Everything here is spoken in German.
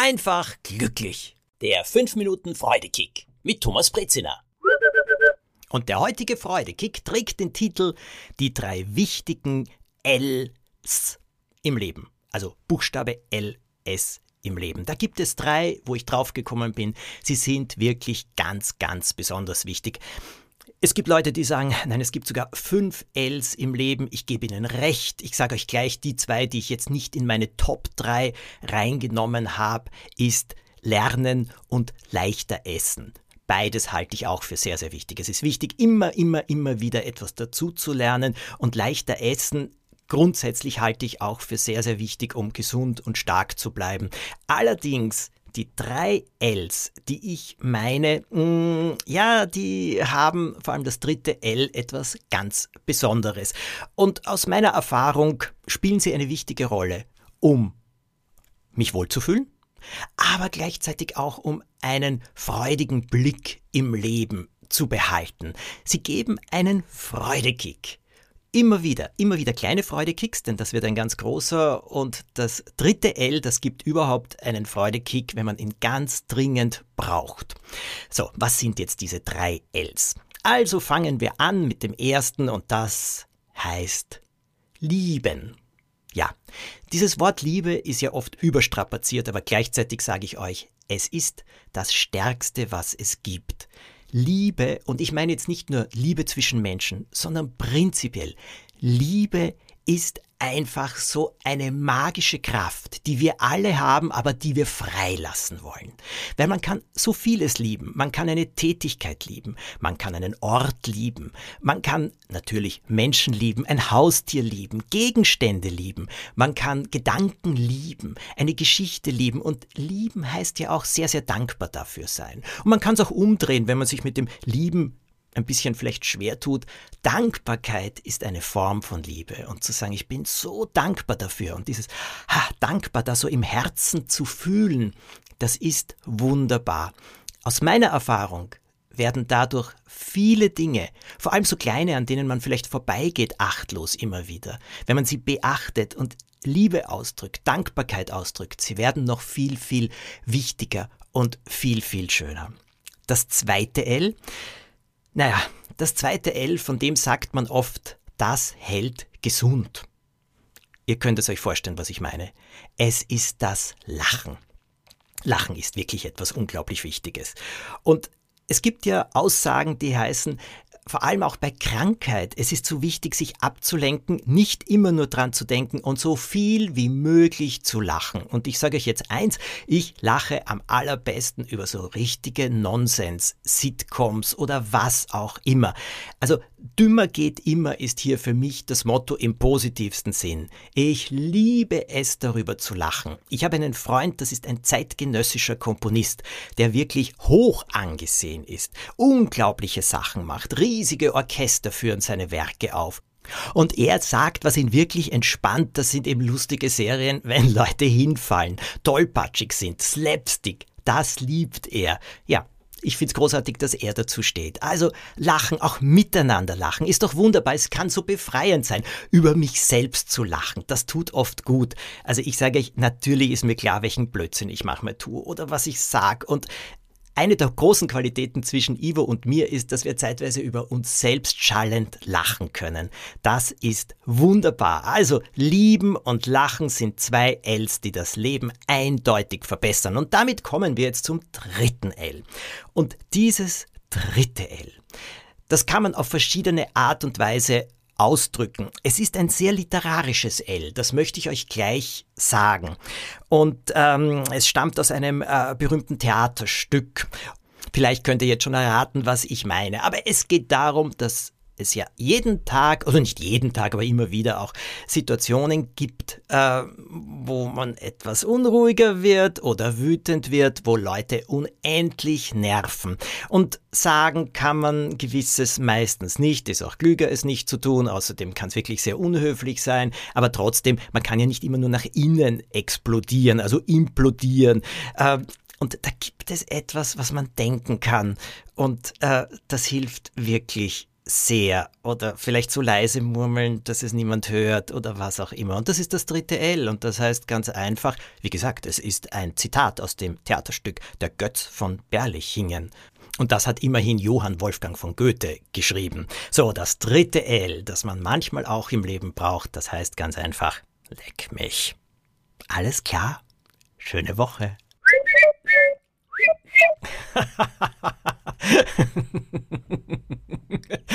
einfach glücklich. Der 5 Minuten Freudekick mit Thomas Brezina. Und der heutige Freudekick trägt den Titel Die drei wichtigen Ls im Leben. Also Buchstabe LS im Leben. Da gibt es drei, wo ich draufgekommen bin. Sie sind wirklich ganz, ganz besonders wichtig. Es gibt Leute, die sagen, nein, es gibt sogar fünf Ls im Leben. Ich gebe Ihnen recht. Ich sage euch gleich, die zwei, die ich jetzt nicht in meine Top 3 reingenommen habe, ist Lernen und leichter Essen. Beides halte ich auch für sehr, sehr wichtig. Es ist wichtig, immer, immer, immer wieder etwas dazu zu lernen und leichter Essen grundsätzlich halte ich auch für sehr, sehr wichtig, um gesund und stark zu bleiben. Allerdings die drei Ls, die ich meine, mh, mm, ja, die haben vor allem das dritte L etwas ganz Besonderes. Und aus meiner Erfahrung spielen sie eine wichtige Rolle, um mich wohlzufühlen, aber gleichzeitig auch um einen freudigen Blick im Leben zu behalten. Sie geben einen Freudekick. Immer wieder, immer wieder kleine Freudekicks, denn das wird ein ganz großer. Und das dritte L, das gibt überhaupt einen Freudekick, wenn man ihn ganz dringend braucht. So, was sind jetzt diese drei Ls? Also fangen wir an mit dem ersten und das heißt lieben. Ja, dieses Wort Liebe ist ja oft überstrapaziert, aber gleichzeitig sage ich euch, es ist das Stärkste, was es gibt. Liebe, und ich meine jetzt nicht nur Liebe zwischen Menschen, sondern prinzipiell, Liebe ist einfach so eine magische Kraft, die wir alle haben, aber die wir freilassen wollen. Weil man kann so vieles lieben. Man kann eine Tätigkeit lieben. Man kann einen Ort lieben. Man kann natürlich Menschen lieben, ein Haustier lieben, Gegenstände lieben. Man kann Gedanken lieben, eine Geschichte lieben. Und lieben heißt ja auch sehr, sehr dankbar dafür sein. Und man kann es auch umdrehen, wenn man sich mit dem Lieben ein bisschen vielleicht schwer tut, Dankbarkeit ist eine Form von Liebe. Und zu sagen, ich bin so dankbar dafür und dieses ha, dankbar da so im Herzen zu fühlen, das ist wunderbar. Aus meiner Erfahrung werden dadurch viele Dinge, vor allem so kleine, an denen man vielleicht vorbeigeht, achtlos immer wieder. Wenn man sie beachtet und Liebe ausdrückt, Dankbarkeit ausdrückt, sie werden noch viel, viel wichtiger und viel, viel schöner. Das zweite L, naja, das zweite L, von dem sagt man oft, das hält gesund. Ihr könnt es euch vorstellen, was ich meine. Es ist das Lachen. Lachen ist wirklich etwas unglaublich Wichtiges. Und es gibt ja Aussagen, die heißen, vor allem auch bei Krankheit, es ist so wichtig, sich abzulenken, nicht immer nur dran zu denken und so viel wie möglich zu lachen. Und ich sage euch jetzt eins, ich lache am allerbesten über so richtige Nonsens, Sitcoms oder was auch immer. Also dümmer geht immer ist hier für mich das Motto im positivsten Sinn. Ich liebe es, darüber zu lachen. Ich habe einen Freund, das ist ein zeitgenössischer Komponist, der wirklich hoch angesehen ist, unglaubliche Sachen macht, riesige Orchester führen seine Werke auf. Und er sagt, was ihn wirklich entspannt, das sind eben lustige Serien, wenn Leute hinfallen, tollpatschig sind, Slapstick. Das liebt er. Ja, ich finde es großartig, dass er dazu steht. Also lachen, auch miteinander lachen, ist doch wunderbar. Es kann so befreiend sein, über mich selbst zu lachen. Das tut oft gut. Also ich sage euch, natürlich ist mir klar, welchen Blödsinn ich manchmal tue oder was ich sage. Und eine der großen Qualitäten zwischen Ivo und mir ist, dass wir zeitweise über uns selbst schallend lachen können. Das ist wunderbar. Also lieben und lachen sind zwei Ls, die das Leben eindeutig verbessern. Und damit kommen wir jetzt zum dritten L. Und dieses dritte L, das kann man auf verschiedene Art und Weise ausdrücken. Es ist ein sehr literarisches L, das möchte ich euch gleich sagen. Und ähm, es stammt aus einem äh, berühmten Theaterstück. Vielleicht könnt ihr jetzt schon erraten, was ich meine. Aber es geht darum, dass es ja jeden Tag, oder nicht jeden Tag, aber immer wieder auch Situationen gibt, äh, wo man etwas unruhiger wird oder wütend wird, wo Leute unendlich nerven. Und sagen kann man gewisses meistens nicht, ist auch klüger, es nicht zu tun, außerdem kann es wirklich sehr unhöflich sein, aber trotzdem, man kann ja nicht immer nur nach innen explodieren, also implodieren. Äh, und da gibt es etwas, was man denken kann. Und äh, das hilft wirklich sehr oder vielleicht so leise murmeln, dass es niemand hört oder was auch immer. Und das ist das dritte L und das heißt ganz einfach, wie gesagt, es ist ein Zitat aus dem Theaterstück Der Götz von Berlichingen. Und das hat immerhin Johann Wolfgang von Goethe geschrieben. So, das dritte L, das man manchmal auch im Leben braucht, das heißt ganz einfach, leck mich. Alles klar? Schöne Woche.